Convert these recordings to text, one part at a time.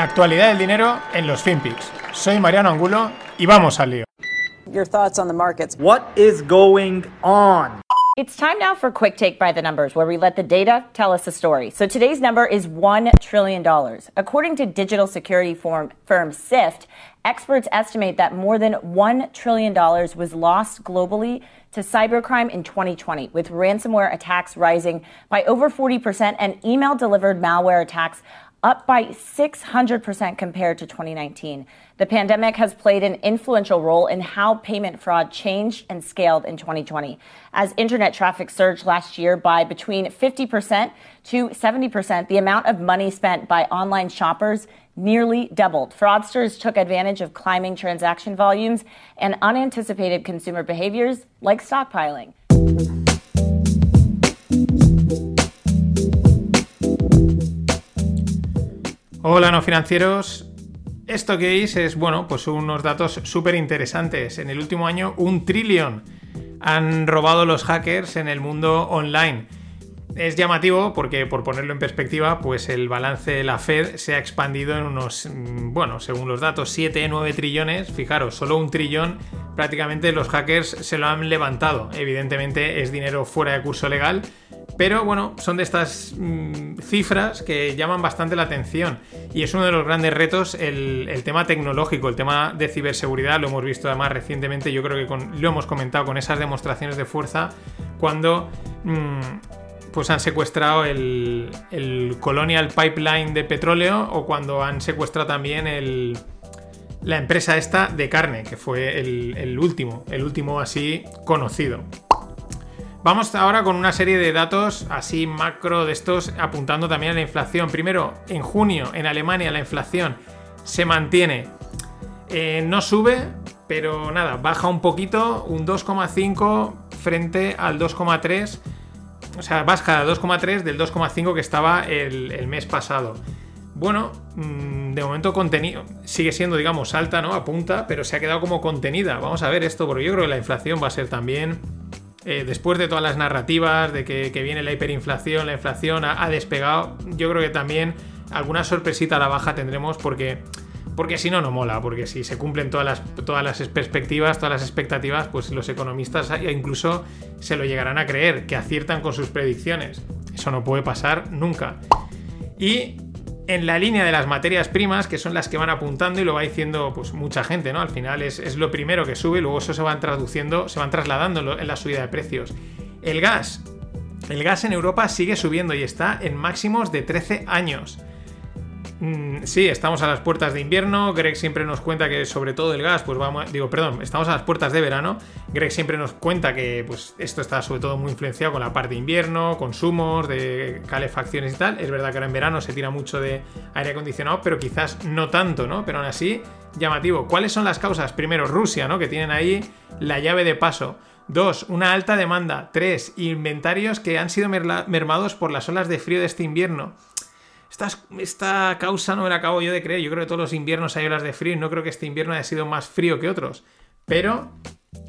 La actualidad del dinero en los FinPix. Soy Mariano Angulo y vamos al lío. Your thoughts on the markets. What is going on? It's time now for Quick Take by the Numbers, where we let the data tell us the story. So today's number is $1 trillion. According to digital security firm, firm SIFT, experts estimate that more than $1 trillion was lost globally to cybercrime in 2020, with ransomware attacks rising by over 40% and email delivered malware attacks up by 600% compared to 2019. The pandemic has played an influential role in how payment fraud changed and scaled in 2020. As internet traffic surged last year by between 50% to 70%, the amount of money spent by online shoppers nearly doubled. Fraudsters took advantage of climbing transaction volumes and unanticipated consumer behaviors like stockpiling. Hola no financieros. Esto que veis es, bueno, pues unos datos súper interesantes. En el último año, un trillón han robado los hackers en el mundo online. Es llamativo porque, por ponerlo en perspectiva, pues el balance de la Fed se ha expandido en unos, mm, bueno, según los datos, 7, 9 trillones. Fijaros, solo un trillón prácticamente los hackers se lo han levantado. Evidentemente es dinero fuera de curso legal, pero bueno, son de estas mmm, cifras que llaman bastante la atención. Y es uno de los grandes retos el, tema tecnológico, el tema de ciberseguridad. Lo hemos visto además recientemente, yo creo que lo hemos comentado con esas demostraciones de fuerza, cuando mmm, pues han secuestrado el, Colonial Pipeline de petróleo o cuando han secuestrado también la empresa esta de carne, que fue el último, el último así conocido. Vamos ahora con una serie de datos así macro de estos apuntando también a la inflación. Primero, en junio en Alemania la inflación se mantiene. Eh, no sube, pero nada, baja un poquito, un 2,5 frente al 2,3 o sea, baja a 2,3 del 2,5 que estaba el, el, mes pasado. Bueno, mm, de momento contenido sigue siendo, digamos, alta, ¿no? Apunta, pero se ha quedado como contenida. Vamos a ver esto, porque yo creo que la inflación va a ser también, eh, después de todas las narrativas de que, viene la hiperinflación, la inflación ha, ha despegado, yo creo que también alguna sorpresita a la baja tendremos porque porque si no, no mola, porque si se cumplen todas las, todas las perspectivas, todas las expectativas, pues los economistas incluso se lo llegarán a creer, que aciertan con sus predicciones. Eso no puede pasar nunca. Y en la línea de las materias primas, que son las que van apuntando y lo va diciendo pues mucha gente, ¿no? Al final es, lo primero que sube, luego eso se van traduciendo, se van trasladando en la subida de precios. El gas. El gas en Europa sigue subiendo y está en máximos de 13 años. Mm, sí, estamos a las puertas de invierno. Greg siempre nos cuenta que, sobre todo el gas, pues vamos. Digo, perdón, estamos a las puertas de verano. Greg siempre nos cuenta que pues, esto está sobre todo muy influenciado con la parte de invierno, consumos, de calefacciones y tal. Es verdad que ahora en verano se tira mucho de aire acondicionado, pero quizás no tanto, ¿no? Pero aún así, llamativo. ¿Cuáles son las causas? Primero, Rusia, ¿no? Que tienen ahí la llave de paso. Dos, una alta demanda. Tres, inventarios que han sido mermados por las olas de frío de este invierno. Esta, causa no me la acabo yo de creer. Yo creo que todos los inviernos hay olas de frío y no creo que este invierno haya sido más frío que otros. Pero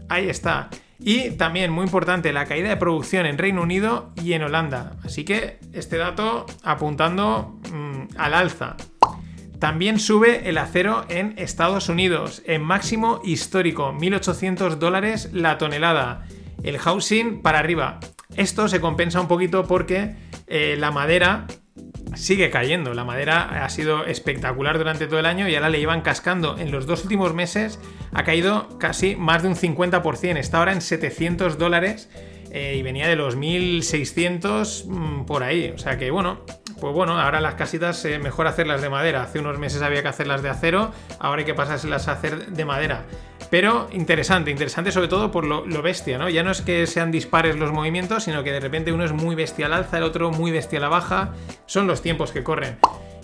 ahí está. Y también, muy importante, la caída de producción en Reino Unido y en Holanda. Así que este dato apuntando mmm, al alza. También sube el acero en Estados Unidos, en máximo histórico, 1.800 dólares la tonelada. El housing para arriba. Esto se compensa un poquito porque eh, la madera sigue cayendo. La madera ha sido espectacular durante todo el año y ahora le iban cascando. En los dos últimos meses ha caído casi más de un 50%. Está ahora en 700 dólares eh, y venía de los 1600 mmm, por ahí. O sea que bueno, pues bueno, ahora las casitas eh, mejor hacerlas de madera. Hace unos meses había que hacerlas de acero, ahora hay que pasárselas a hacer de madera. Pero interesante, interesante sobre todo por lo, lo, bestia, ¿no? Ya no es que sean dispares los movimientos, sino que de repente uno es muy bestia al alza, el otro muy bestia a la baja. Son los tiempos que corren.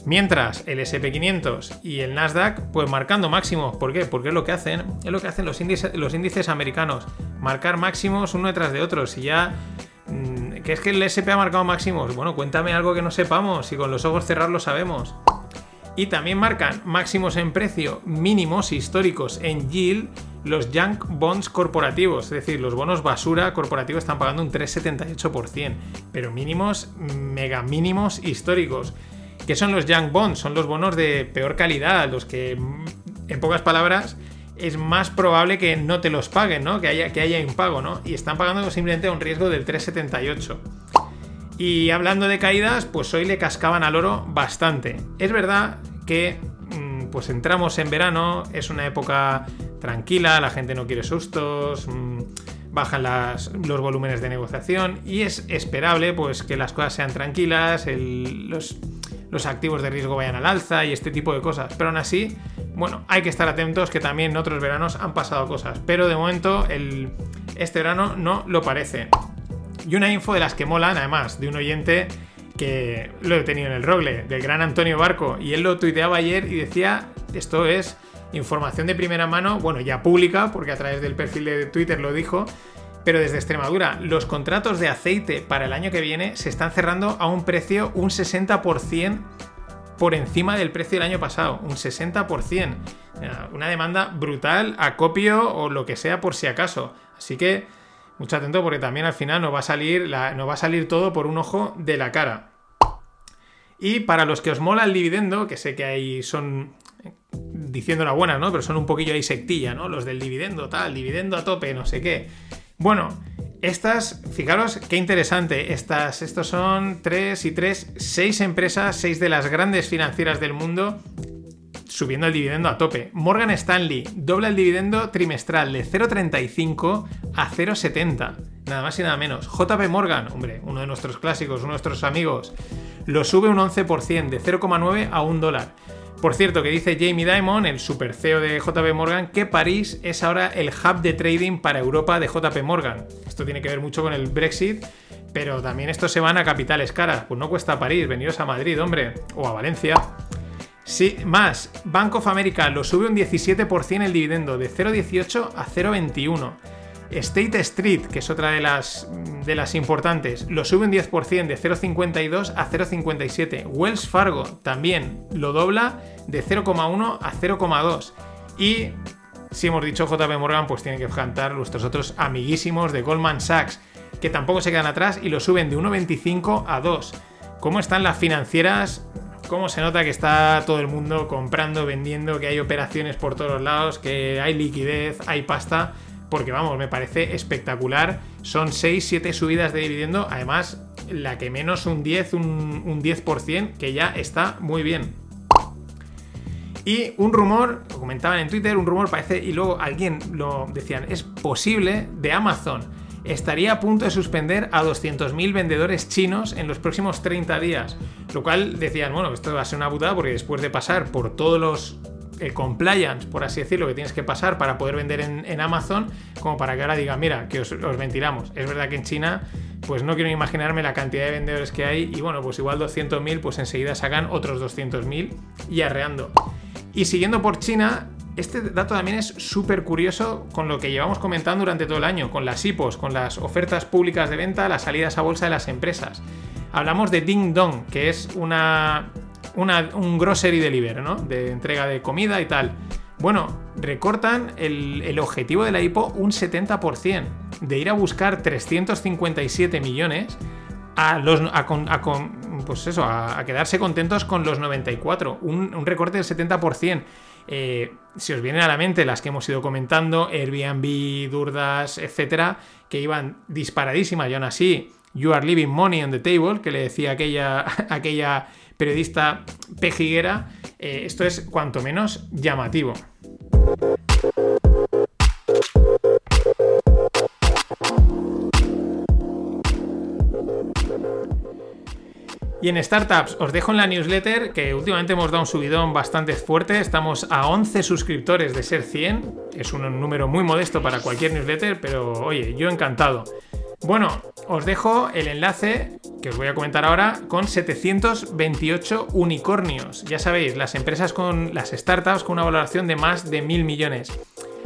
Mientras el SP500 y el Nasdaq, pues marcando máximos. ¿Por qué? Porque es lo que hacen, es lo que hacen los índices, los índices americanos. Marcar máximos uno detrás de otro. Si ya mmm, que es que el SP ha marcado máximos. Bueno, cuéntame algo que no sepamos, si con los ojos cerrados lo sabemos. Y también marcan máximos en precio, mínimos históricos en yield, los junk bonds corporativos, es decir, los bonos basura corporativos están pagando un 3,78%, pero mínimos, mega mínimos históricos. ¿Qué son los junk bonds? Son los bonos de peor calidad, los que, en pocas palabras, es más probable que no te los paguen, ¿no? Que haya, que haya impago, ¿no? Y están pagando simplemente un riesgo del 3,78. Y hablando de caídas, pues hoy le cascaban al oro bastante. Es verdad que mm, pues entramos en verano, es una época tranquila, la gente no quiere sustos, mm, bajan los volúmenes de negociación y es esperable pues que las cosas sean tranquilas, los, activos de riesgo vayan al alza y este tipo de cosas. Pero aún así, bueno, hay que estar atentos que también en otros veranos han pasado cosas. Pero de momento este verano no lo parece. Y una info de las que molan, además, de un oyente que lo he tenido en el rogle, del gran Antonio Barco, y él lo tuiteaba ayer y decía, esto es información de primera mano, bueno, ya pública, porque a través del perfil de Twitter lo dijo, pero desde Extremadura, los contratos de aceite para el año que viene se están cerrando a un precio un 60% por encima del precio del año pasado, un 60%. Una demanda brutal, acopio o lo que sea por si acaso. Así que mucho atento porque también al final nos va a salir, va a salir todo por un ojo de la cara. Y para los que os mola el dividendo, que sé que ahí son diciendo la buena, ¿no? Pero son un poquillo ahí sectilla, ¿no? Los del dividendo, tal, dividendo a tope, no sé qué. Bueno, estas, fijaros qué interesante. Estas, estos son tres y tres, seis empresas, seis de las grandes financieras del mundo subiendo el dividendo a tope. Morgan Stanley dobla el dividendo trimestral de 0,35 a 0,70. Nada más y nada menos. JP Morgan, hombre, uno de nuestros clásicos, uno de nuestros amigos, lo sube un 11% de 0,9 a 1 dólar. Por cierto, que dice Jamie Dimon, el super CEO de JP Morgan, que París es ahora el hub de trading para Europa de JP Morgan. Esto tiene que ver mucho con el Brexit, pero también estos se van a capitales caras. Pues no cuesta París, veniros a Madrid, hombre, o a Valencia. Sí, más, Bank of America lo sube un 17% el dividendo, de 0,18 a 0,21. State Street, que es otra de las, de las importantes, lo sube un 10% de 0,52 a 0,57. Wells Fargo también lo dobla de 0,1 a 0,2. Y si hemos dicho JP Morgan, pues tienen que cantar nuestros otros amiguísimos de Goldman Sachs, que tampoco se quedan atrás y lo suben de 1,25 a 2. ¿Cómo están las financieras? Cómo se nota que está todo el mundo comprando, vendiendo, que hay operaciones por todos lados, que hay liquidez, hay pasta, porque vamos, me parece espectacular. Son 6, 7 subidas de dividendo, además la que menos un 10, un, un 10%, que ya está muy bien. Y un rumor, lo comentaban en Twitter, un rumor parece, y luego alguien lo decían, es posible de Amazon estaría a punto de suspender a 200.000 vendedores chinos en los próximos 30 días. Lo cual decían, bueno, esto va a ser una putada porque después de pasar por todos los eh, compliance, por así decirlo, que tienes que pasar para poder vender en, Amazon, como para que ahora digan, mira, que os, ventilamos. Es verdad que en China, pues no quiero imaginarme la cantidad de vendedores que hay y bueno, pues igual 200.000, pues enseguida sacan otros 200.000 y arreando. Y siguiendo por China, este dato también es súper curioso con lo que llevamos comentando durante todo el año, con las IPOs, con las ofertas públicas de venta, las salidas a bolsa de las empresas. Hablamos de Ding Dong, que es una, un grocery delivery, ¿no? De entrega de comida y tal. Bueno, recortan el, objetivo de la IPO un 70%, de ir a buscar 357 millones a, los, pues eso, a, quedarse contentos con los 94, un, un recorte del 70%. Eh, si os vienen a la mente las que hemos ido comentando, Airbnb, Durdas, etcétera, que iban disparadísimas y aún así, You are leaving money on the table, que le decía aquella, aquella periodista pejiguera, eh, esto es cuanto menos llamativo. Y en startups os dejo en la newsletter que últimamente hemos dado un subidón bastante fuerte. Estamos a 11 suscriptores de ser 100. Es un número muy modesto para cualquier newsletter, pero oye, yo encantado. Bueno, os dejo el enlace que os voy a comentar ahora con 728 unicornios. Ya sabéis, las empresas con las startups con una valoración de más de mil millones.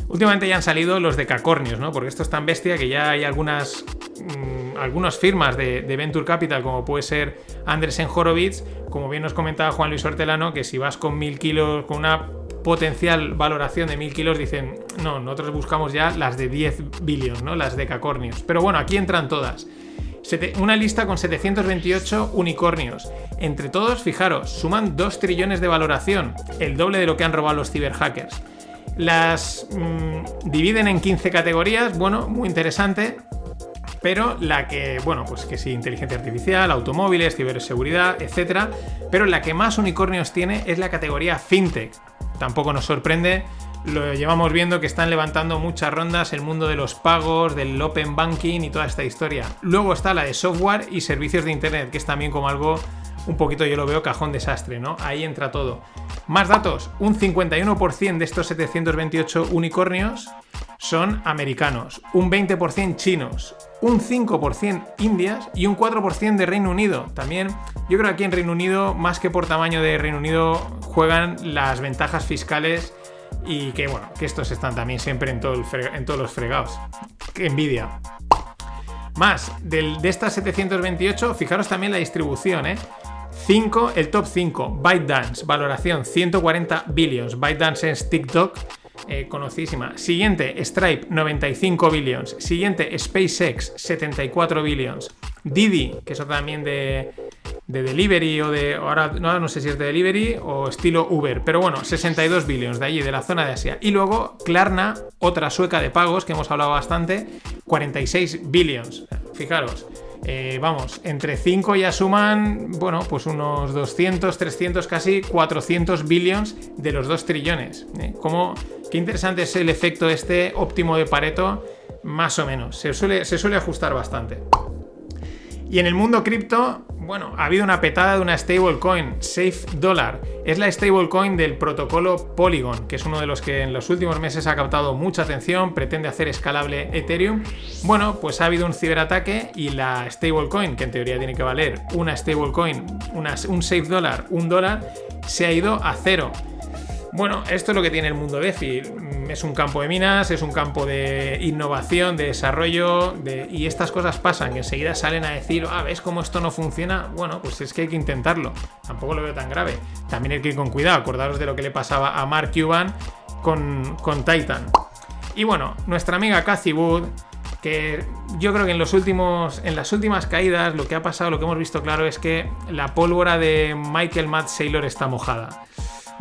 Últimamente ya han salido los de cacornios, ¿no? Porque esto es tan bestia que ya hay algunas, mm, algunas firmas de, Venture Capital, como puede ser Andresen Horowitz, como bien nos comentaba Juan Luis Hortelano, que si vas con mil kilos, con una potencial valoración de mil kilos, dicen, no, nosotros buscamos ya las de 10 billions, ¿no? Las de cacornios. Pero bueno, aquí entran todas. Una lista con 728 unicornios. Entre todos, fijaros, suman 2 trillones de valoración, el doble de lo que han robado los ciberhackers. Las mm, dividen en 15 categorías, bueno, muy interesante, pero la que, bueno, pues que sí, inteligencia artificial, automóviles, ciberseguridad, etc. Pero la que más unicornios tiene es la categoría fintech. Tampoco nos sorprende, lo llevamos viendo que están levantando muchas rondas el mundo de los pagos, del open banking y toda esta historia. Luego está la de software y servicios de internet, que es también como algo un poquito yo lo veo cajón desastre, ¿no? Ahí entra todo. Más datos, un 51% de estos 728 unicornios son americanos, un 20% chinos, un 5% indias y un 4% de Reino Unido. También yo creo que aquí en Reino Unido, más que por tamaño de Reino Unido, juegan las ventajas fiscales y que bueno, que estos están también siempre en, todo todos los fregados. Qué envidia. Más, de estas 728, fijaros también la distribución, ¿eh? 5, el top 5, ByteDance, valoración 140 billions. ByteDance es TikTok, eh, conocidísima. Siguiente, Stripe, 95 billions. Siguiente, SpaceX, 74 billions. Didi, que es también de, de delivery o de. Ahora no, no, sé si es de delivery o estilo Uber, pero bueno, 62 billions de allí, de la zona de Asia. Y luego Klarna, otra sueca de pagos que hemos hablado bastante, 46 billions. Fijaros. Eh, vamos, entre 5 ya suman, bueno, pues unos 200, 300, casi 400 billions de los 2 trillones. ¿eh? Qué interesante es el efecto este óptimo de Pareto, más o menos. Se suele, se suele ajustar bastante. Y en el mundo cripto, bueno, ha habido una petada de una stablecoin, Safe Dollar. Es la stablecoin del protocolo Polygon, que es uno de los que en los últimos meses ha captado mucha atención, pretende hacer escalable Ethereum. Bueno, pues ha habido un ciberataque y la stablecoin, que en teoría tiene que valer una stablecoin, un Safe Dollar, un dólar, se ha ido a cero. Bueno, esto es lo que tiene el mundo DeFi. Mm, es un campo de minas, es un campo de innovación, de desarrollo, y estas cosas pasan, que enseguida salen a decir, ah, ¿ves cómo esto no funciona? Bueno, pues es que hay que intentarlo. Tampoco lo veo tan grave. También hay que ir con cuidado, acordaros de lo que le pasaba a Mark Cuban con, con Titan. Y bueno, nuestra amiga Cathy Wood, que yo creo que en los últimos en las últimas caídas lo que ha pasado, lo que hemos visto claro es que la pólvora de Michael Matt Saylor está mojada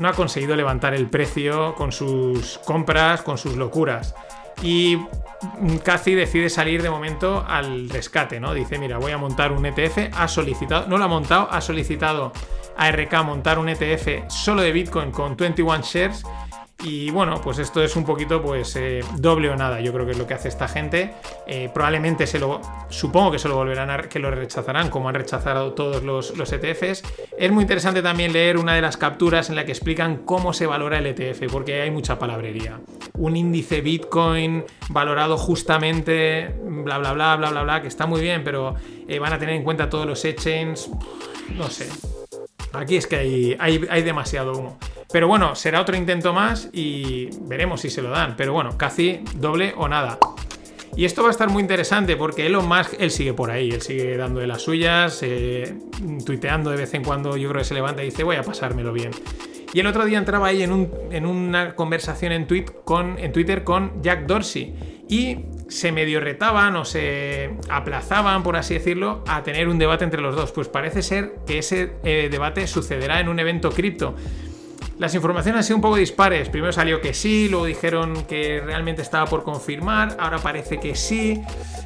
no ha conseguido levantar el precio con sus compras, con sus locuras. Y Cathy decide salir de momento al rescate, ¿no? Dice, mira, voy a montar un ETF, ha solicitado, no lo ha montado, ha solicitado a RK montar un ETF solo de Bitcoin con 21 shares y bueno, pues esto es un poquito pues eh, doble o nada, yo creo que es lo que hace esta gente. Eh, probablemente se lo, supongo que se lo volverán a, que lo rechazarán como han rechazado todos los, los, ETFs. Es muy interesante también leer una de las capturas en la que explican cómo se valora el ETF, porque hay mucha palabrería. Un índice Bitcoin valorado justamente, bla, bla, bla, bla, bla, bla, que está muy bien, pero eh, van a tener en cuenta todos los exchanges, no sé. Aquí es que hay, hay, demasiado humo. Pero bueno, será otro intento más y veremos si se lo dan. Pero bueno, casi doble o nada. Y esto va a estar muy interesante porque Elon Musk, él sigue por ahí, él sigue dando de las suyas, eh, tuiteando de vez en cuando, yo creo que se levanta y dice, voy a pasármelo bien. Y el otro día entraba ahí en, una conversación en, con, en Twitter con Jack Dorsey y se medio retaban o se aplazaban, por así decirlo, a tener un debate entre los dos. Pues parece ser que ese eh, debate sucederá en un evento cripto. Las informaciones han sido un poco dispares. Primero salió que sí, luego dijeron que realmente estaba por confirmar, ahora parece que sí.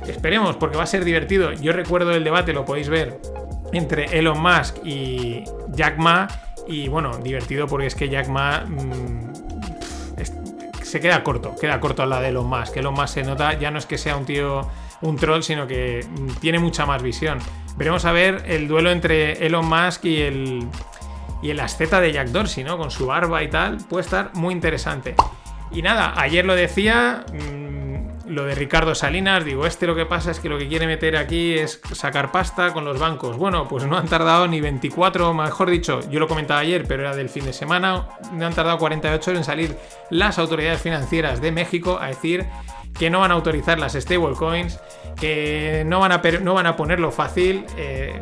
Esperemos, porque va a ser divertido. Yo recuerdo el debate, lo podéis ver, entre Elon Musk y Jack Ma. Y bueno, divertido porque es que Jack Ma mm, se queda corto, queda corto al lado de Elon Musk. Elon Musk se nota, ya no es que sea un tío, un troll, sino que tiene mucha más visión. Veremos a ver el duelo entre Elon Musk y el y el asceta de Jack Dorsey, ¿no? Con su barba y tal, puede estar muy interesante. Y nada, ayer lo decía, mm, lo de Ricardo Salinas, digo, este lo que pasa es que lo que quiere meter aquí es sacar pasta con los bancos. Bueno, pues no han tardado ni 24, mejor dicho, yo lo comentaba ayer, pero era del fin de semana, no han tardado 48 horas en salir las autoridades financieras de México a decir que no van a autorizar las stablecoins, que no van a, no van a ponerlo fácil. Eh,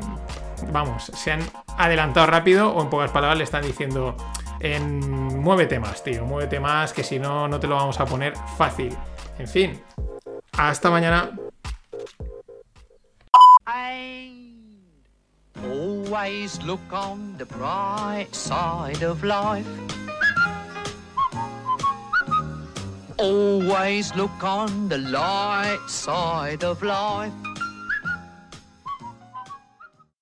vamos, se han adelantado rápido o en pocas palabras le están diciendo en nueve temas, tío. Nueve temas que si no, no te lo vamos a poner fácil. En fin, hasta mañana. Always look on the bright side of life. Always look on the light side of life.